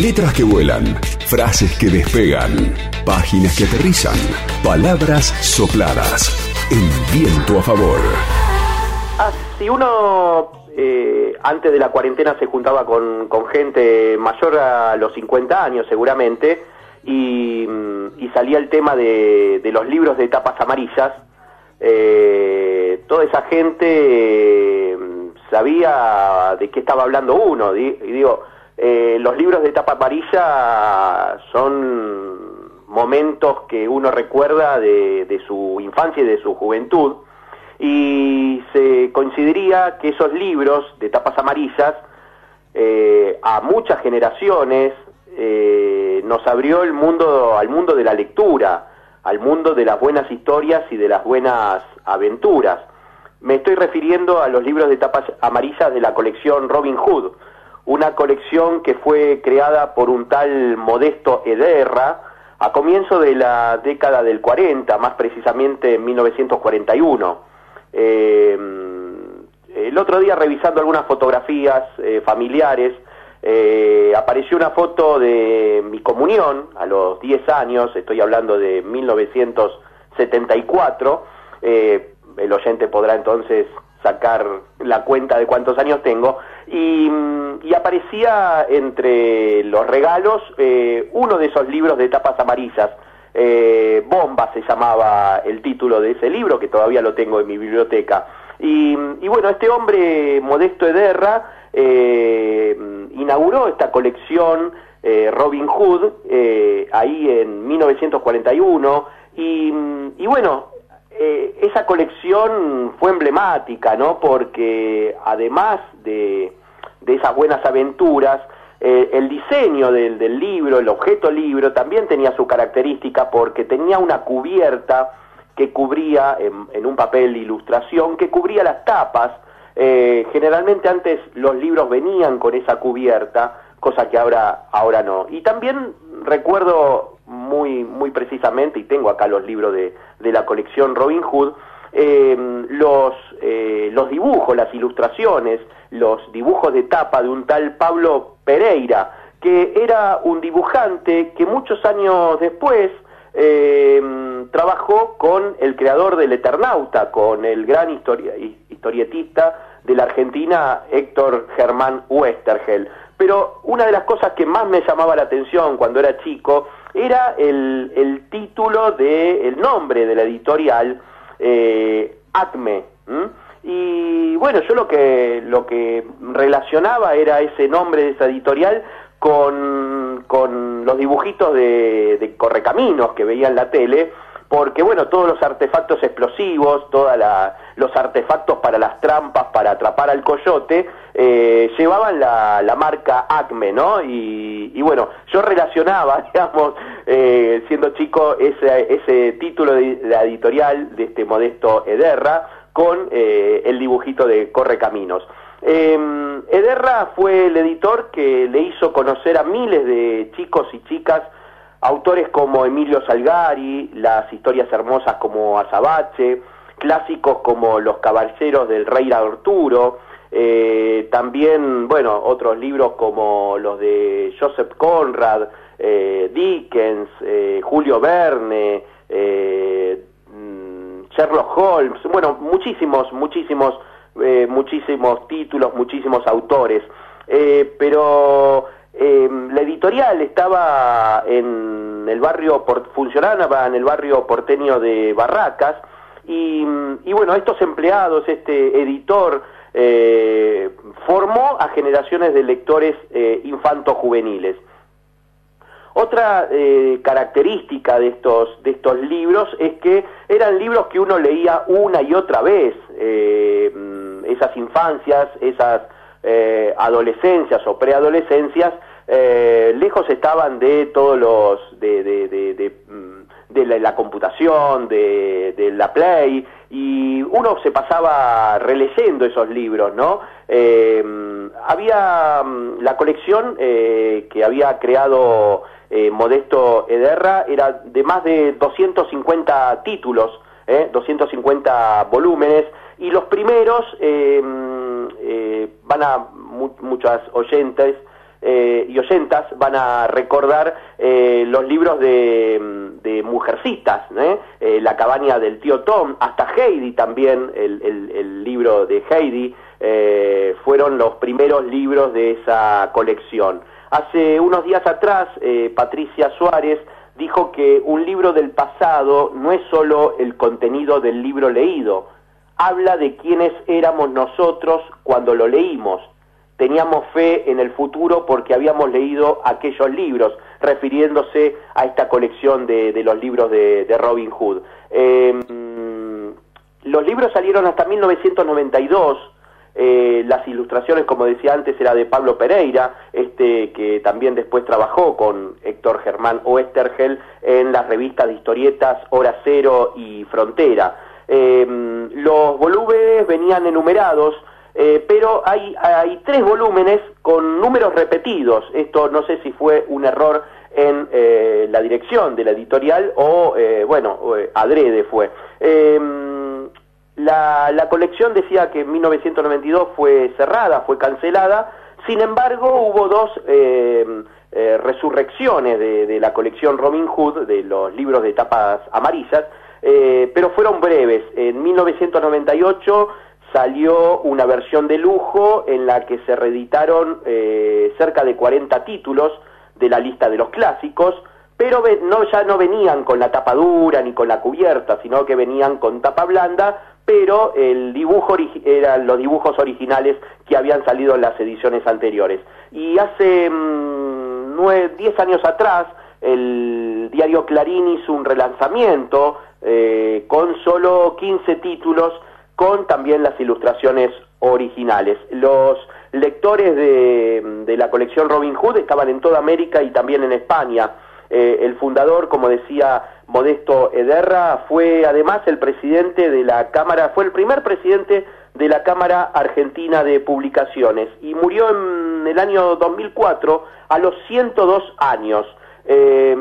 Letras que vuelan, frases que despegan, páginas que aterrizan, palabras sopladas. El viento a favor. Ah, si uno eh, antes de la cuarentena se juntaba con, gente mayor a los 50 años seguramente y, salía el tema de, los libros de tapas amarillas, eh, toda esa gente eh, sabía de qué estaba hablando uno. Y digo, los libros de tapa amarilla son momentos que uno recuerda de su infancia y de su juventud y se coincidiría que esos libros de tapas amarillas eh, a muchas generaciones eh, nos abrió el mundo al mundo de la lectura, al mundo de las buenas historias y de las buenas aventuras. Me estoy refiriendo a los libros de tapas amarillas de la colección Robin Hood, una colección que fue creada por un tal Modesto Ederra a comienzo de la década del 40, más precisamente en 1941. Eh, el otro día revisando algunas fotografías eh, familiares, eh, apareció una foto de mi comunión a los 10 años, estoy hablando de 1974, el oyente podrá entonces sacar la cuenta de cuántos años tengo, y, y aparecía entre los regalos uno de esos libros de tapas amarillas, eh, Bomba se llamaba el título de ese libro, que todavía lo tengo en mi biblioteca. Y, bueno, este hombre, Modesto Ederra, eh, inauguró esta colección eh, Robin Hood ahí en 1941 y, y bueno, esa colección fue emblemática, ¿no? Porque además de, de esas buenas aventuras, eh, el diseño del, libro, el objeto libro, también tenía su característica porque tenía una cubierta que cubría, en, un papel de ilustración, que cubría las tapas. Eh, generalmente antes los libros venían con esa cubierta, cosa que ahora, ahora no. Y también recuerdo muy, muy precisamente, y tengo acá los libros de, de la colección Robin Hood, eh, los, los dibujos, las ilustraciones, los dibujos de tapa de un tal Pablo Pereira, que era un dibujante que muchos años después eh, trabajó con el creador del Eternauta, con el gran historietista de la Argentina, Héctor Germán Westergel. Pero una de las cosas que más me llamaba la atención cuando era chico era el, el título de, el nombre de la editorial, eh, Acme. Y bueno, yo lo que, lo que relacionaba era ese nombre de esa editorial con, con los dibujitos de, de Correcaminos que veía en la tele, porque bueno, todos los artefactos explosivos, todos los artefactos para las trampas, para atrapar al coyote, eh, llevaban la, marca Acme, ¿no? Y, y, bueno, yo relacionaba, digamos, eh, siendo chico, ese, ese título de la editorial de este modesto Ederra con eh, el dibujito de Correcaminos. Eh, Ederra fue el editor que le hizo conocer a miles de chicos y chicas autores como Emilio Salgari, las historias hermosas como Azabache, clásicos como Los Caballeros del Rey Arturo, eh, también, bueno, otros libros como los de Joseph Conrad, eh, Dickens, eh, Julio Verne, mm, Sherlock Holmes, bueno, muchísimos, muchísimos, muchísimos títulos, muchísimos autores, pero la editorial estaba en el barrio, funcionaba en el barrio porteño de Barracas, y, bueno, estos empleados, este editor, eh, formó a generaciones de lectores eh, infanto-juveniles. Otra eh, característica de estos, de estos libros es que eran libros que uno leía una y otra vez, esas infancias, esas eh, adolescencias o preadolescencias, eh, lejos estaban de todos los, de, mm, la, computación, de, la Play, y uno se pasaba releyendo esos libros, ¿no? Eh, había mm, la colección que había creado Modesto Ederra, era de más de 250 títulos, 250 volúmenes, y los primeros eh, eh, van a muchas oyentes eh, y oyentas van a recordar eh, los libros de, de Mujercitas, eh, La cabaña del tío Tom, hasta Heidi también, el, el libro de Heidi, fueron los primeros libros de esa colección. Hace unos días atrás, Patricia Suárez dijo que un libro del pasado no es solo el contenido del libro leído, habla de quiénes éramos nosotros cuando lo leímos. Teníamos fe en el futuro porque habíamos leído aquellos libros, refiriéndose a esta colección de, los libros de, Robin Hood. Em, los libros salieron hasta 1992. Eh, las ilustraciones, como decía antes, era de Pablo Pereira, este que también después trabajó con Héctor Germán Oestergel en las revistas de historietas Hora Cero y Frontera. Em, los volúmenes venían enumerados, eh, pero hay, tres volúmenes con números repetidos. Esto no sé si fue un error en eh, la dirección de la editorial o, eh, bueno, adrede fue. Em, la, la colección decía que en 1992 fue cerrada, fue cancelada, sin embargo hubo dos em, resurrecciones de, de, la colección Robin Hood, de los libros de tapas amarillas, pero fueron breves. En 1998 salió una versión de lujo en la que se reeditaron eh, cerca de 40 títulos de la lista de los clásicos, pero no, ya no venían con la tapa dura ni con la cubierta, sino que venían con tapa blanda, pero el dibujo eran los dibujos originales que habían salido en las ediciones anteriores. Y hace 10 mm, años atrás, el diario Clarín hizo un relanzamiento eh, con solo 15 títulos, con también las ilustraciones originales. Los lectores de, la colección Robin Hood estaban en toda América y también en España. Eh, el fundador, como decía Modesto Ederra, fue además el presidente de la Cámara, fue el primer presidente de la Cámara Argentina de Publicaciones y murió en el año 2004 a los 102 años. Eh,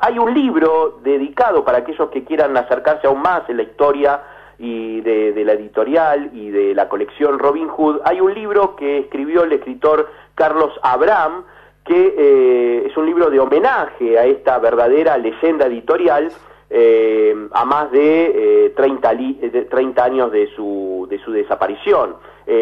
hay un libro dedicado para aquellos que quieran acercarse aún más en la historia y de, la editorial y de la colección Robin Hood. Hay un libro que escribió el escritor Carlos Abraham, que eh, es un libro de homenaje a esta verdadera leyenda editorial eh, a más de, 30, de 30, años de su, de su desaparición.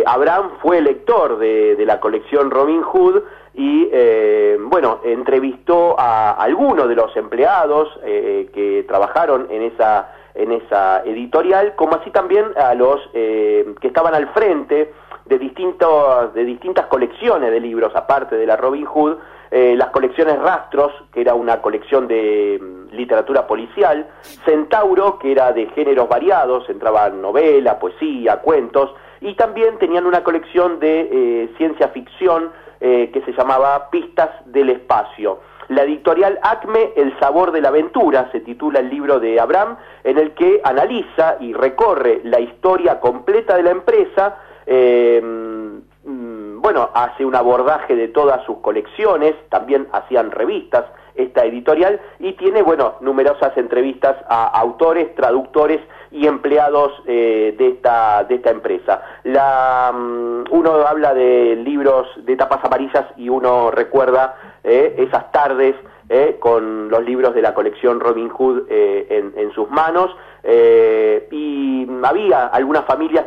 Abraham fue lector de, de la colección Robin Hood y eh, bueno, entrevistó a algunos de los empleados eh, que trabajaron en esa, en esa editorial, como así también a los eh, que estaban al frente de, distintos, de distintas colecciones de libros, aparte de la Robin Hood, las colecciones Rastros, que era una colección de mm, literatura policial, Centauro, que era de géneros variados, entraban novela, poesía, cuentos, y también tenían una colección de ciencia ficción, eh, que se llamaba Pistas del Espacio. La editorial Acme, El sabor de la aventura, se titula el libro de Abraham, en el que analiza y recorre la historia completa de la empresa, eh, mm, bueno, hace un abordaje de todas sus colecciones, también hacían revistas esta editorial, y tiene, bueno, numerosas entrevistas a autores, traductores y empleados eh, de, esta, de esta empresa. La, mm, uno habla de libros de tapas amarillas y uno recuerda eh, esas tardes eh, con los libros de la colección Robin Hood en, en, sus manos y había algunas familias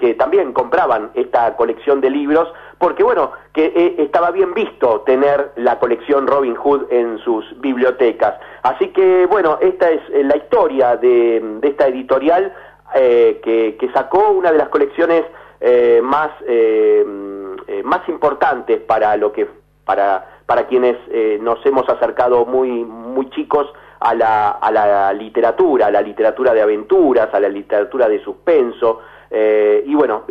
que también compraban esta colección de libros porque bueno, que eh, estaba bien visto tener la colección Robin Hood en sus bibliotecas. Así que bueno, esta es eh, la historia de, esta editorial eh, que, sacó una de las colecciones más, más importantes para lo que para, para quienes nos hemos acercado muy, muy chicos a la, a la literatura, a la literatura de aventuras, a la literatura de suspenso, bueno,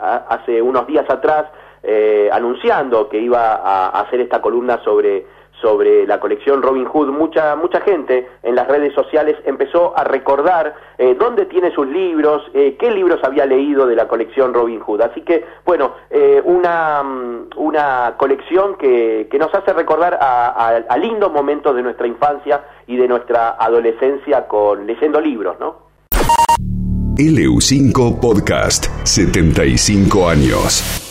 hace unos días atrás eh, anunciando que iba a, hacer esta columna sobre sobre la colección Robin Hood, mucha mucha gente en las redes sociales empezó a recordar eh, dónde tiene sus libros, eh, qué libros había leído de la colección Robin Hood. Así que, bueno, una, mm, una colección que, que nos hace recordar a, a lindos momentos de nuestra infancia y de nuestra adolescencia con leyendo libros, ¿no? LU5 Podcast, 75 años.